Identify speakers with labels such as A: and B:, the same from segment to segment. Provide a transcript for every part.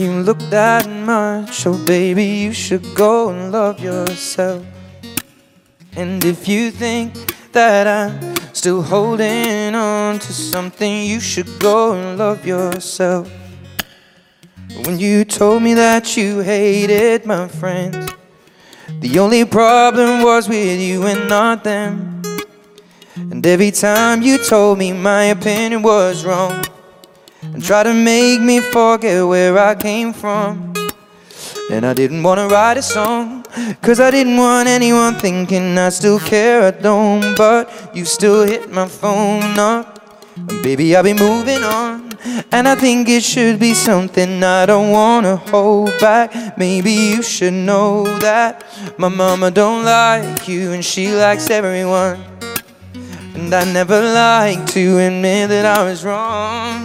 A: you look that much, oh baby, you should go and love yourself. And if you think that I'm still holding on to something, you should go and love yourself. When you told me that you hated my friends, the only problem was with you and not them. And every time you told me my opinion was wrong and try to make me forget where I came from. And I didn't wanna write a song, cause I didn't want anyone thinking I still care, I don't. But you still hit my phone up. Baby, I'll be moving on. And I think it should be something I don't wanna hold back. Maybe you should know that my mama don't like you and she likes everyone. And I never like to admit that I was wrong.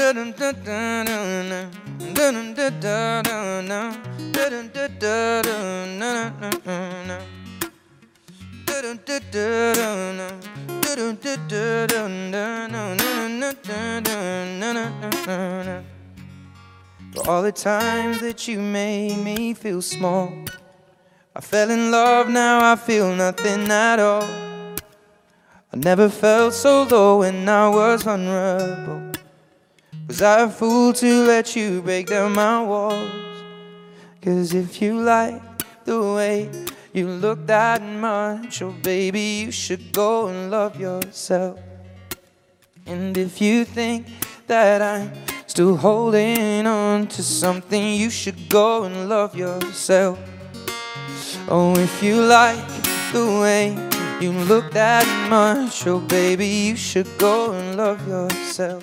A: For all the times that you made me feel small I fell in love, now I feel nothing at all. I never felt so low when I was vulnerable Was I a fool to let you break down my walls? Cause if you like the way you look that much Oh baby, you should go and love yourself. And if you think that I'm still holding on to something You should go and love yourself. Oh, if you like the way you look that much Oh baby, you should go and love yourself